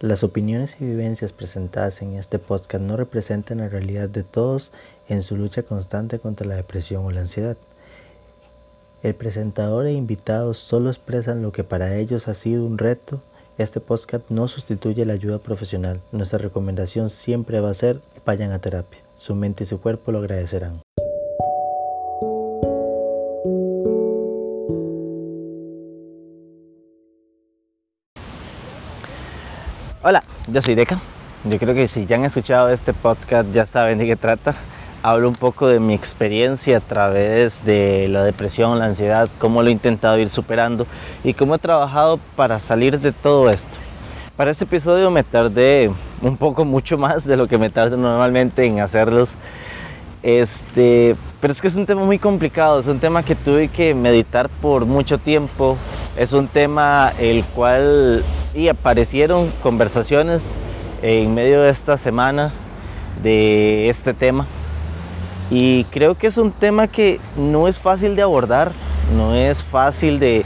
Las opiniones y vivencias presentadas en este podcast no representan la realidad de todos en su lucha constante contra la depresión o la ansiedad. El presentador e invitados solo expresan lo que para ellos ha sido un reto. Este podcast no sustituye la ayuda profesional. Nuestra recomendación siempre va a ser vayan a terapia. Su mente y su cuerpo lo agradecerán. Hola, yo soy Deca. Yo creo que si ya han escuchado este podcast ya saben de qué trata. Hablo un poco de mi experiencia a través de la depresión, la ansiedad, cómo lo he intentado ir superando y cómo he trabajado para salir de todo esto. Para este episodio me tardé un poco mucho más de lo que me tardo normalmente en hacerlos. Este, pero es que es un tema muy complicado, es un tema que tuve que meditar por mucho tiempo, es un tema el cual y aparecieron conversaciones en medio de esta semana de este tema y creo que es un tema que no es fácil de abordar, no es fácil de,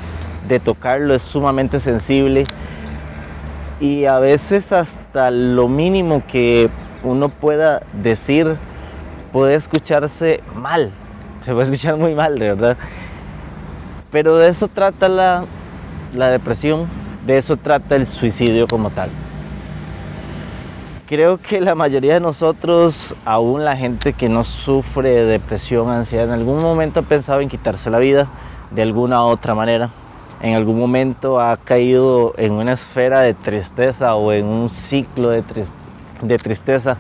de tocarlo, es sumamente sensible y a veces hasta lo mínimo que uno pueda decir puede escucharse mal, se puede escuchar muy mal, de verdad. Pero de eso trata la, la depresión, de eso trata el suicidio como tal. Creo que la mayoría de nosotros, aún la gente que no sufre de depresión, ansiedad, en algún momento ha pensado en quitarse la vida de alguna otra manera. En algún momento ha caído en una esfera de tristeza o en un ciclo de, de tristeza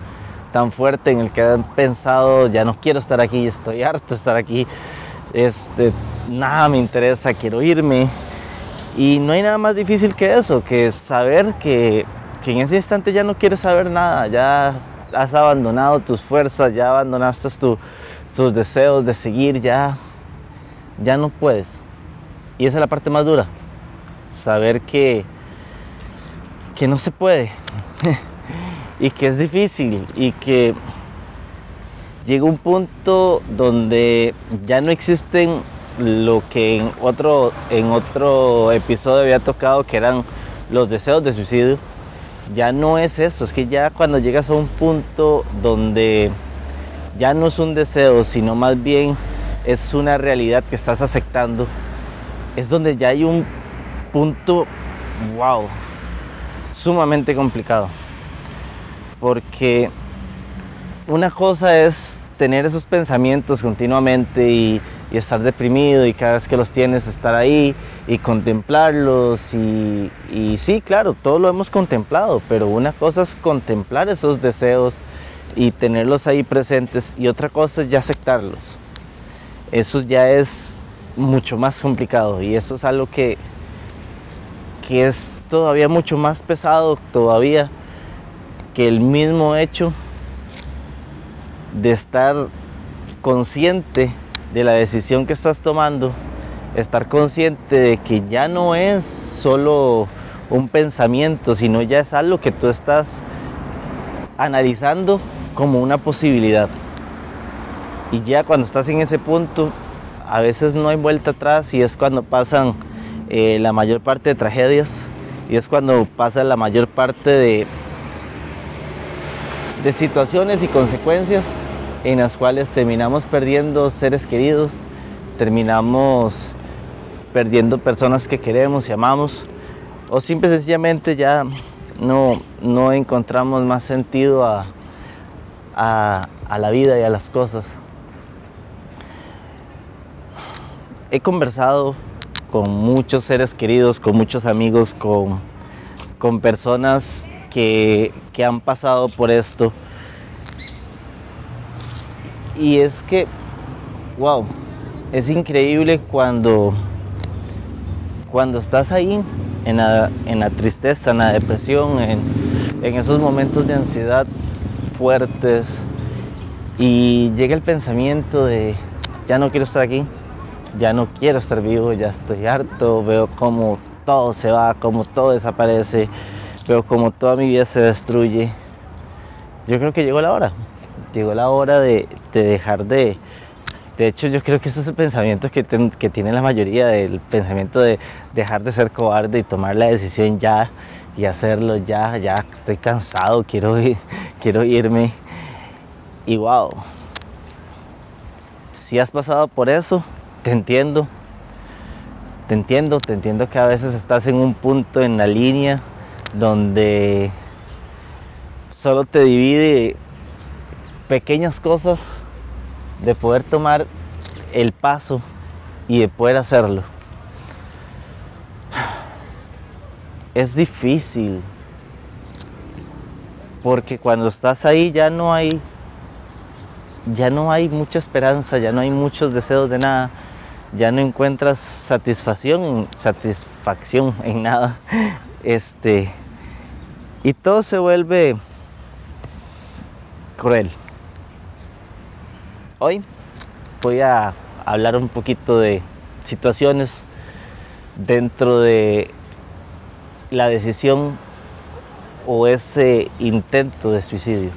tan fuerte en el que han pensado, ya no quiero estar aquí, estoy harto de estar aquí, este, nada me interesa, quiero irme, y no hay nada más difícil que eso, que saber que, en ese instante ya no quieres saber nada, ya has abandonado tus fuerzas, ya abandonaste tus deseos de seguir, ya, ya no puedes. Y esa es la parte más dura, saber que, que no se puede y que es difícil y que llega un punto donde ya no existen lo que en otro, en otro episodio había tocado, que eran los deseos de suicidio, ya no es eso, es que ya cuando llegas a un punto donde ya no es un deseo, sino más bien es una realidad que estás aceptando, es donde ya hay un punto, wow, sumamente complicado. Porque una cosa es tener esos pensamientos continuamente y estar deprimido y cada vez que los tienes estar ahí y contemplarlos y, y sí, claro, todo lo hemos contemplado, pero una cosa es contemplar esos deseos y tenerlos ahí presentes y otra cosa es ya aceptarlos. Eso ya es mucho más complicado y eso es algo que, que es todavía mucho más pesado todavía que el mismo hecho de estar consciente de la decisión que estás tomando, estar consciente de que ya no es solo un pensamiento, sino ya es algo que tú estás analizando como una posibilidad. Y ya cuando estás en ese punto, a veces no hay vuelta atrás y es cuando pasan eh, la mayor parte de tragedias y es cuando pasa la mayor parte de, de situaciones y consecuencias en las cuales terminamos perdiendo seres queridos, terminamos perdiendo personas que queremos y amamos, o simple y sencillamente ya no, no encontramos más sentido a, a, la vida y a las cosas. He conversado con muchos seres queridos, con muchos amigos, con, con personas que, que han pasado por esto y es que, wow, es increíble cuando, cuando estás ahí en la, en la tristeza, en la depresión, en, en esos momentos de ansiedad fuertes y llega el pensamiento de ya no quiero estar aquí, ya no quiero estar vivo, ya estoy harto, veo como todo se va, como todo desaparece, veo como toda mi vida se destruye. Yo creo que llegó la hora llegó la hora de, dejar de... De hecho, yo creo que ese es el pensamiento que, que tiene la mayoría, del pensamiento de dejar de ser cobarde y tomar la decisión ya y hacerlo ya, ya estoy cansado, quiero, quiero irme. Y wow, si has pasado por eso, te entiendo, te entiendo, te entiendo que a veces estás en un punto en la línea donde solo te divide pequeñas cosas de poder tomar el paso y de poder hacerlo. Es difícil porque cuando estás ahí ya no hay ya no hay mucha esperanza, ya no hay muchos deseos de nada, ya no encuentras satisfacción, satisfacción en nada. Este y todo se vuelve cruel. Hoy voy a hablar un poquito de situaciones dentro de la decisión o ese intento de suicidio.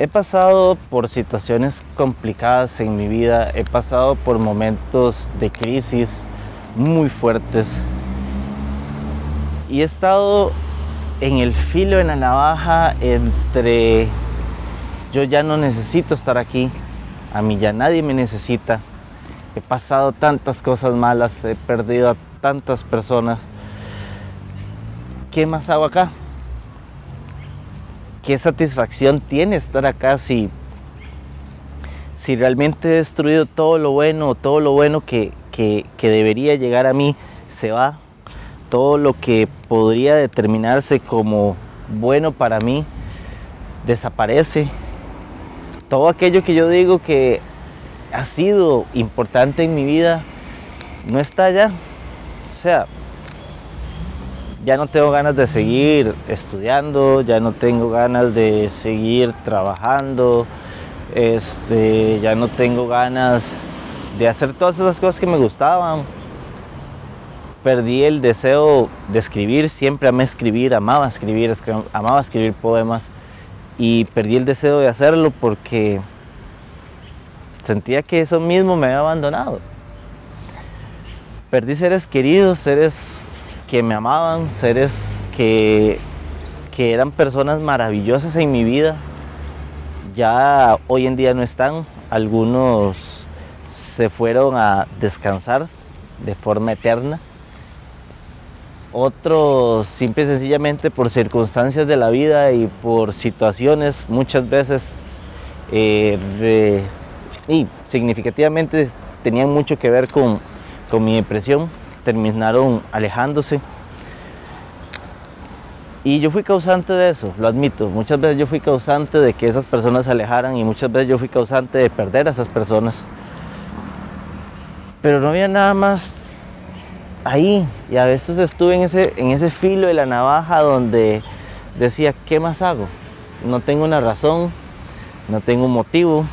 He pasado por situaciones complicadas en mi vida, he pasado por momentos de crisis muy fuertes. Y he estado en el filo, en la navaja entre yo ya no necesito estar aquí, a mí ya nadie me necesita, he pasado tantas cosas malas, he perdido a tantas personas, ¿qué más hago acá? qué satisfacción tiene estar acá si, si realmente he destruido todo lo bueno, todo lo bueno que, que, debería llegar a mí se va, todo lo que podría determinarse como bueno para mí desaparece, todo aquello que yo digo que ha sido importante en mi vida no está allá. O sea, ya no tengo ganas de seguir estudiando, ya no tengo ganas de seguir trabajando, este, ya no tengo ganas de hacer todas esas cosas que me gustaban. Perdí el deseo de escribir, siempre amé escribir, amaba escribir, amaba escribir poemas y perdí el deseo de hacerlo porque sentía que eso mismo me había abandonado. Perdí seres queridos, seres que me amaban, seres que, que eran personas maravillosas en mi vida, ya hoy en día no están. Algunos se fueron a descansar de forma eterna. Otros simple y sencillamente por circunstancias de la vida y por situaciones muchas veces eh, y significativamente tenían mucho que ver con, con mi depresión terminaron alejándose. Y yo fui causante de eso, lo admito. Muchas veces yo fui causante de que esas personas se alejaran y muchas veces yo fui causante de perder a esas personas. Pero no había nada más ahí. Y a veces estuve en ese, en ese filo de la navaja donde decía, ¿qué más hago? No tengo una razón, no tengo un motivo,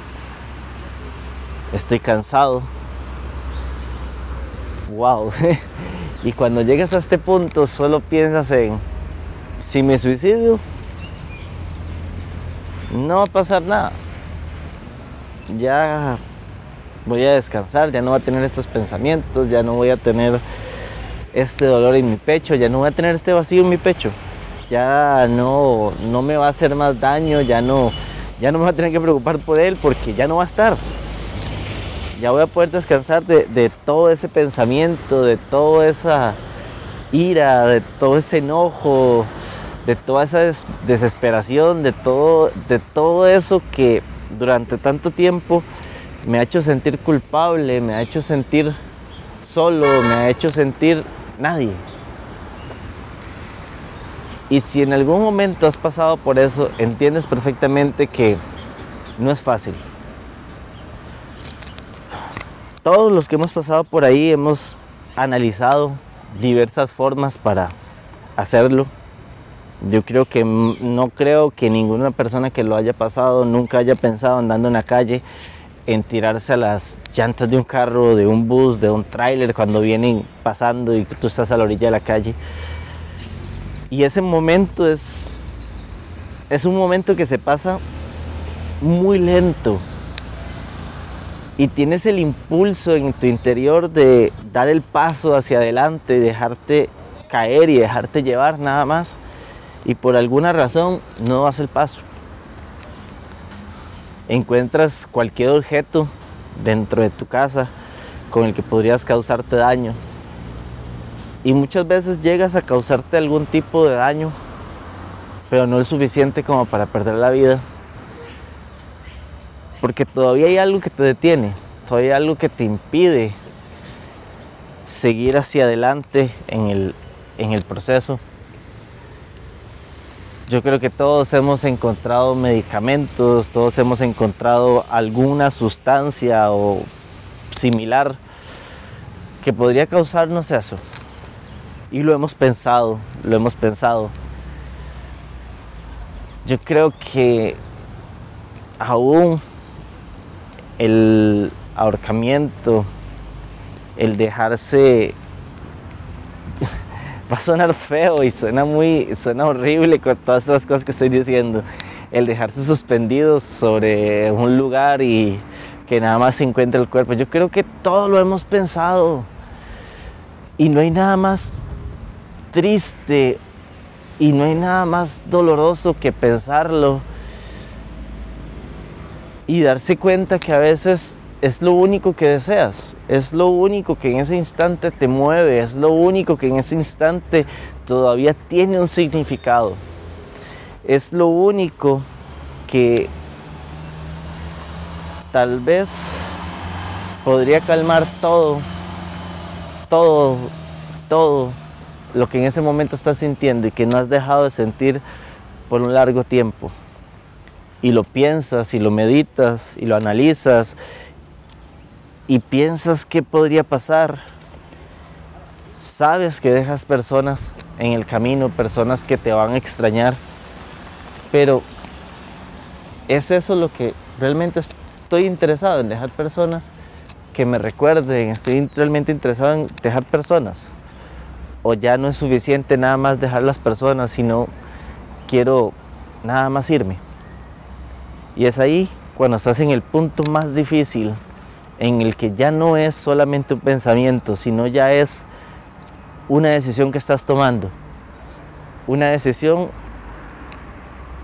estoy cansado, wow. y cuando llegas a este punto solo piensas en, si me suicidio, no va a pasar nada. Ya voy a descansar, ya no voy a tener estos pensamientos, ya no voy a tener este dolor en mi pecho, ya no voy a tener este vacío en mi pecho. Ya no, no me va a hacer más daño, ya no, ya no me voy a tener que preocupar por él porque ya no va a estar ya voy a poder descansar de, todo ese pensamiento, de toda esa ira, de todo ese enojo, de toda esa desesperación, de todo, de todo eso que durante tanto tiempo me ha hecho sentir culpable, me ha hecho sentir solo, me ha hecho sentir nadie. Y si en algún momento has pasado por eso, entiendes perfectamente que no es fácil todos los que hemos pasado por ahí hemos analizado diversas formas para hacerlo. Yo creo que no creo que ninguna persona que lo haya pasado nunca haya pensado andando en la calle en tirarse a las llantas de un carro, de un bus, de un tráiler cuando vienen pasando y tú estás a la orilla de la calle. Y ese momento es es un momento que se pasa muy lento y tienes el impulso en tu interior de dar el paso hacia adelante, dejarte caer y dejarte llevar nada más y por alguna razón no das el paso. Encuentras cualquier objeto dentro de tu casa con el que podrías causarte daño y muchas veces llegas a causarte algún tipo de daño pero no es suficiente como para perder la vida porque todavía hay algo que te detiene, todavía hay algo que te impide seguir hacia adelante en el, en el proceso. Yo creo que todos hemos encontrado medicamentos, todos hemos encontrado alguna sustancia o similar que podría causarnos eso. Y lo hemos pensado, lo hemos pensado. Yo creo que aún el ahorcamiento, el dejarse va a sonar feo y suena muy suena horrible con todas estas cosas que estoy diciendo. El dejarse suspendido sobre un lugar y que nada más se encuentre el cuerpo. Yo creo que todo lo hemos pensado. Y no hay nada más triste y no hay nada más doloroso que pensarlo y darse cuenta que a veces es lo único que deseas, es lo único que en ese instante te mueve, es lo único que en ese instante todavía tiene un significado, es lo único que tal vez podría calmar todo, todo, todo lo que en ese momento estás sintiendo y que no has dejado de sentir por un largo tiempo. Y lo piensas y lo meditas y lo analizas y piensas qué podría pasar, sabes que dejas personas en el camino, personas que te van a extrañar, pero es eso lo que realmente estoy interesado en dejar personas que me recuerden, estoy realmente interesado en dejar personas. O ya no es suficiente nada más dejar las personas, sino quiero nada más irme. Y es ahí cuando estás en el punto más difícil, en el que ya no es solamente un pensamiento, sino ya es una decisión que estás tomando. Una decisión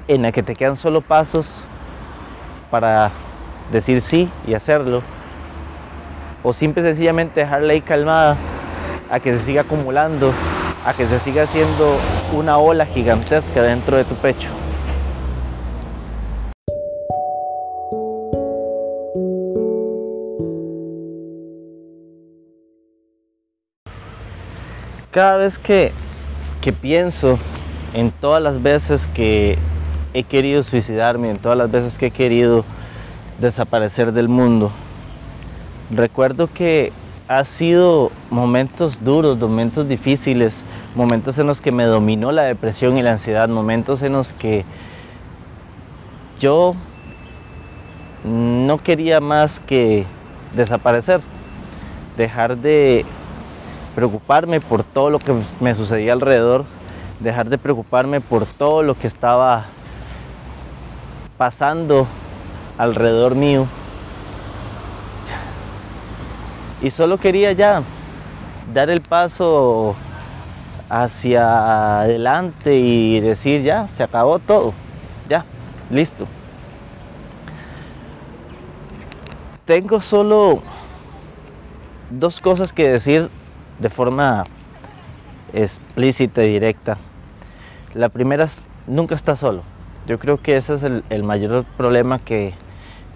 en la que te quedan solo pasos para decir sí y hacerlo. O simple y sencillamente dejarla ahí calmada a que se siga acumulando, a que se siga haciendo una ola gigantesca dentro de tu pecho. Cada vez que, pienso en todas las veces que he querido suicidarme, en todas las veces que he querido desaparecer del mundo, recuerdo que ha sido momentos duros, momentos difíciles, momentos en los que me dominó la depresión y la ansiedad, momentos en los que yo no quería más que desaparecer, dejar de preocuparme por todo lo que me sucedía alrededor, dejar de preocuparme por todo lo que estaba pasando alrededor mío. Y solo quería ya dar el paso hacia adelante y decir ya, se acabó todo, ya, listo. Tengo solo dos cosas que decir de forma explícita y directa. La primera es, nunca está solo. Yo creo que ese es el, mayor problema que,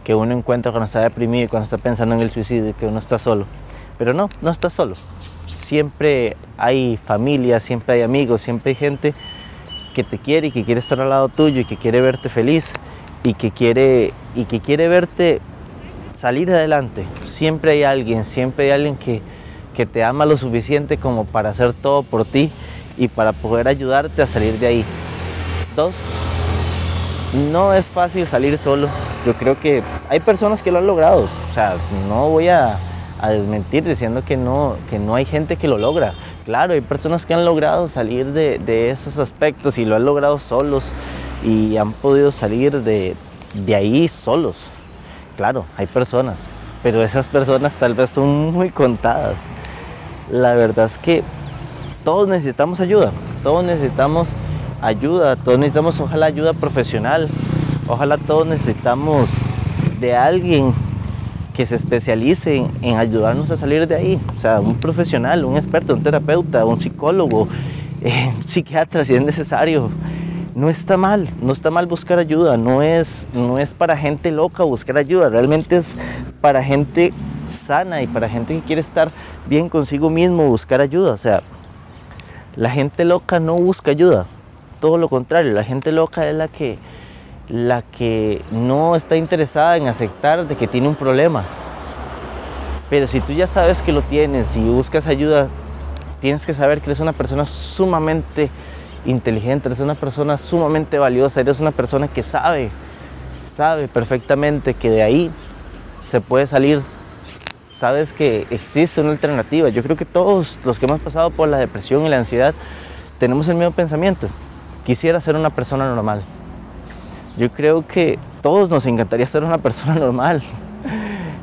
que, uno encuentra cuando está deprimido y cuando está pensando en el suicidio, que uno está solo. Pero no, no está solo. Siempre hay familia, siempre hay amigos, siempre hay gente que te quiere y que quiere estar al lado tuyo y que quiere verte feliz y que quiere, y que quiere verte salir adelante. Siempre hay alguien, siempre hay alguien que, que te ama lo suficiente como para hacer todo por ti y para poder ayudarte a salir de ahí. Dos, no es fácil salir solo. Yo creo que hay personas que lo han logrado. O sea, no voy a, desmentir diciendo que no, que no hay gente que lo logra. Claro, hay personas que han logrado salir de, esos aspectos y lo han logrado solos y han podido salir de ahí solos. Claro, hay personas, pero esas personas tal vez son muy contadas. La verdad es que todos necesitamos ayuda, todos necesitamos ayuda, todos necesitamos ojalá ayuda profesional, ojalá todos necesitamos de alguien que se especialice en, ayudarnos a salir de ahí, o sea, un profesional, un experto, un terapeuta, un psicólogo, eh, un psiquiatra si es necesario. No está mal, no está mal buscar ayuda, no es, no es para gente loca buscar ayuda, realmente es para gente sana y para gente que quiere estar bien consigo mismo buscar ayuda. O sea, la gente loca no busca ayuda, todo lo contrario, la gente loca es la que, la que no está interesada en aceptar de que tiene un problema. Pero si tú ya sabes que lo tienes y buscas ayuda, tienes que saber que eres una persona sumamente inteligente, eres una persona sumamente valiosa, eres una persona que sabe, sabe perfectamente que de ahí se puede salir. Sabes que existe una alternativa. Yo creo que todos los que hemos pasado por la depresión y la ansiedad tenemos el mismo pensamiento. Quisiera ser una persona normal. Yo creo que todos nos encantaría ser una persona normal.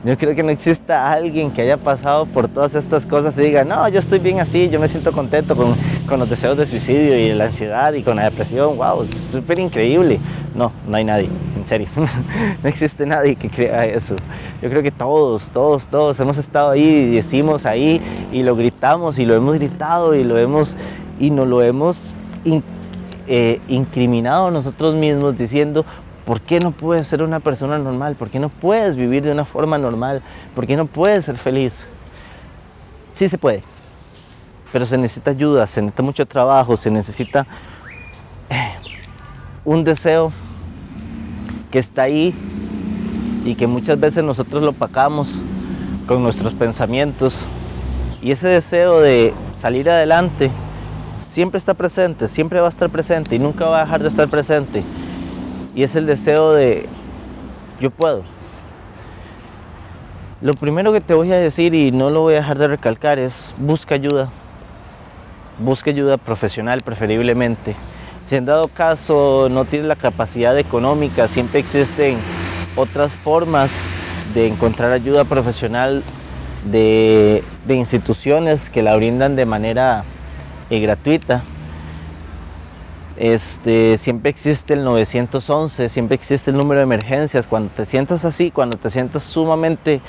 Yo creo que no exista alguien que haya pasado por todas estas cosas y diga, no, yo estoy bien así, yo me siento contento con, con los deseos de suicidio y la ansiedad y con la depresión, wow, súper increíble. No, no hay nadie, en serio. no existe nadie que crea eso. Yo creo que todos, todos, todos hemos estado ahí y decimos ahí y lo gritamos y lo hemos gritado y lo hemos y nos lo hemos eh, incriminado nosotros mismos diciendo, ¿por qué no puedes ser una persona normal? ¿Por qué no puedes vivir de una forma normal? ¿Por qué no puedes ser feliz? Sí se puede, pero se necesita ayuda, se necesita mucho trabajo, se necesita eh, un deseo que está ahí y que muchas veces nosotros lo pacamos con nuestros pensamientos. Y ese deseo de salir adelante siempre está presente, siempre va a estar presente y nunca va a dejar de estar presente. Y es el deseo de yo puedo. Lo primero que te voy a decir y no lo voy a dejar de recalcar es busca ayuda. Busca ayuda profesional preferiblemente. Si en dado caso no tienes la capacidad económica, siempre existen otras formas de encontrar ayuda profesional de, de instituciones que la brindan de manera y gratuita. Este, siempre existe el 911, siempre existe el número de emergencias. Cuando te sientas así, cuando te sientas sumamente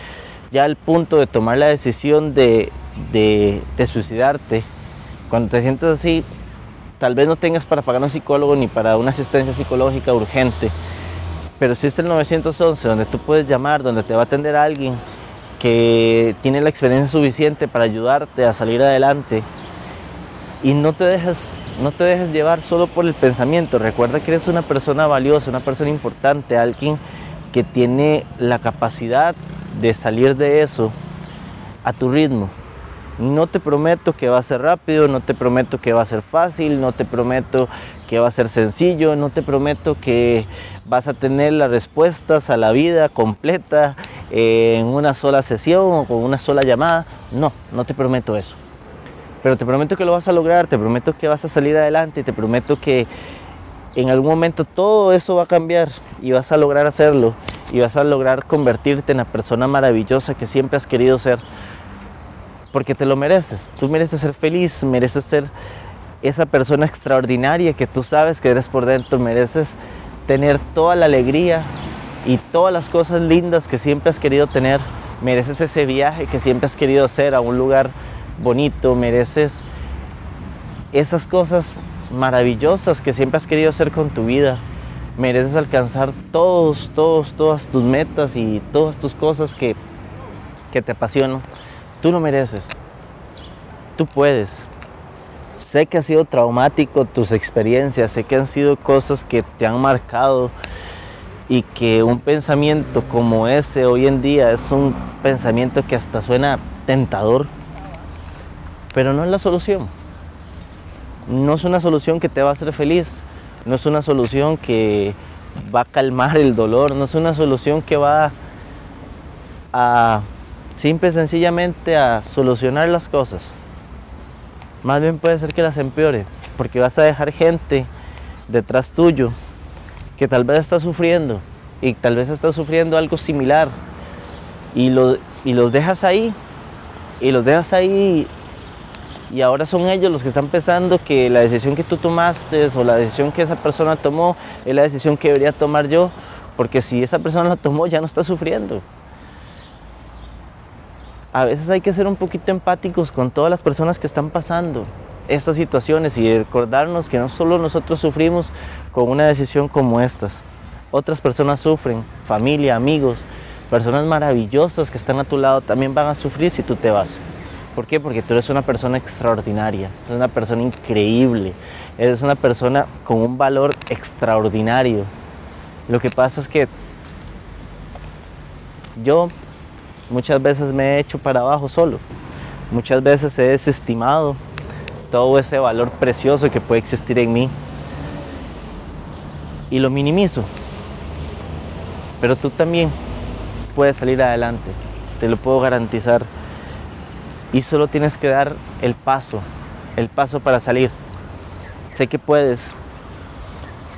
ya al punto de tomar la decisión de, de, suicidarte, cuando te sientas así, tal vez no tengas para pagar un psicólogo ni para una asistencia psicológica urgente, pero existe el 911 donde tú puedes llamar, donde te va a atender alguien que tiene la experiencia suficiente para ayudarte a salir adelante y no te dejes no te dejes llevar solo por el pensamiento. Recuerda que eres una persona valiosa una persona importante alguien que tiene la capacidad de salir de eso a tu ritmo no te prometo que va a ser rápido, no te prometo que va a ser fácil, no te prometo que va a ser sencillo, no te prometo que vas a tener las respuestas a la vida completa en una sola sesión o con una sola llamada. No, no te prometo eso. Pero te prometo que lo vas a lograr, te prometo que vas a salir adelante, te prometo que en algún momento todo eso va a cambiar y vas a lograr hacerlo y vas a lograr convertirte en la persona maravillosa que siempre has querido ser. Porque te lo mereces, tú mereces ser feliz, mereces ser esa persona extraordinaria que tú sabes que eres por dentro, mereces tener toda la alegría y todas las cosas lindas que siempre has querido tener, mereces ese viaje que siempre has querido hacer a un lugar bonito, mereces esas cosas maravillosas que siempre has querido hacer con tu vida. Mereces alcanzar todos, todos, todas tus metas y todas tus cosas que, que te apasionan. Tú lo mereces. Tú puedes. Sé que ha sido traumático tus experiencias, sé que han sido cosas que te han marcado y que un pensamiento como ese hoy en día es un pensamiento que hasta suena tentador pero no es la solución. No es una solución que te va a hacer feliz, no es una solución que va a calmar el dolor, no es una solución que va a simple y sencillamente a solucionar las cosas. Más bien puede ser que las empeore, porque vas a dejar gente detrás tuyo que tal vez está sufriendo y tal vez estás sufriendo algo similar y, y los dejas ahí y los dejas ahí y ahora son ellos los que están pensando que la decisión que tú tomaste o la decisión que esa persona tomó es la decisión que debería tomar yo, porque si esa persona la tomó ya no está sufriendo. A veces hay que ser un poquito empáticos con todas las personas que están pasando estas situaciones y recordarnos que no solo nosotros sufrimos con una decisión como estas, otras personas sufren, familia, amigos, personas maravillosas que están a tu lado también van a sufrir si tú te vas. ¿Por qué? Porque tú eres una persona extraordinaria, eres una persona increíble, eres una persona con un valor extraordinario. Lo que pasa es que yo muchas veces me he hecho para abajo solo, muchas veces he desestimado todo ese valor precioso que puede existir en mí. Y lo minimizo. Pero tú también puedes salir adelante, te lo puedo garantizar. Y solo tienes que dar el paso, el paso para salir. Sé que puedes,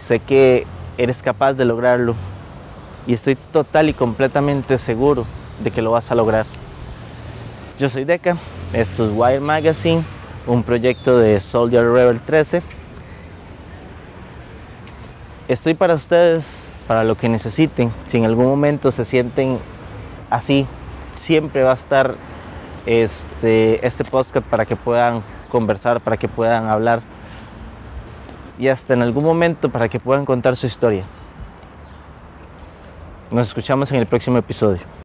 sé que eres capaz de lograrlo. Y estoy total y completamente seguro de que lo vas a lograr. Yo soy Deca, esto es Wire Magazine, un proyecto de Soldier Rebel 13. Estoy para ustedes, para lo que necesiten. Si en algún momento se sienten así, siempre va a estar este, este podcast para que puedan conversar, para que puedan hablar y hasta en algún momento para que puedan contar su historia. Nos escuchamos en el próximo episodio.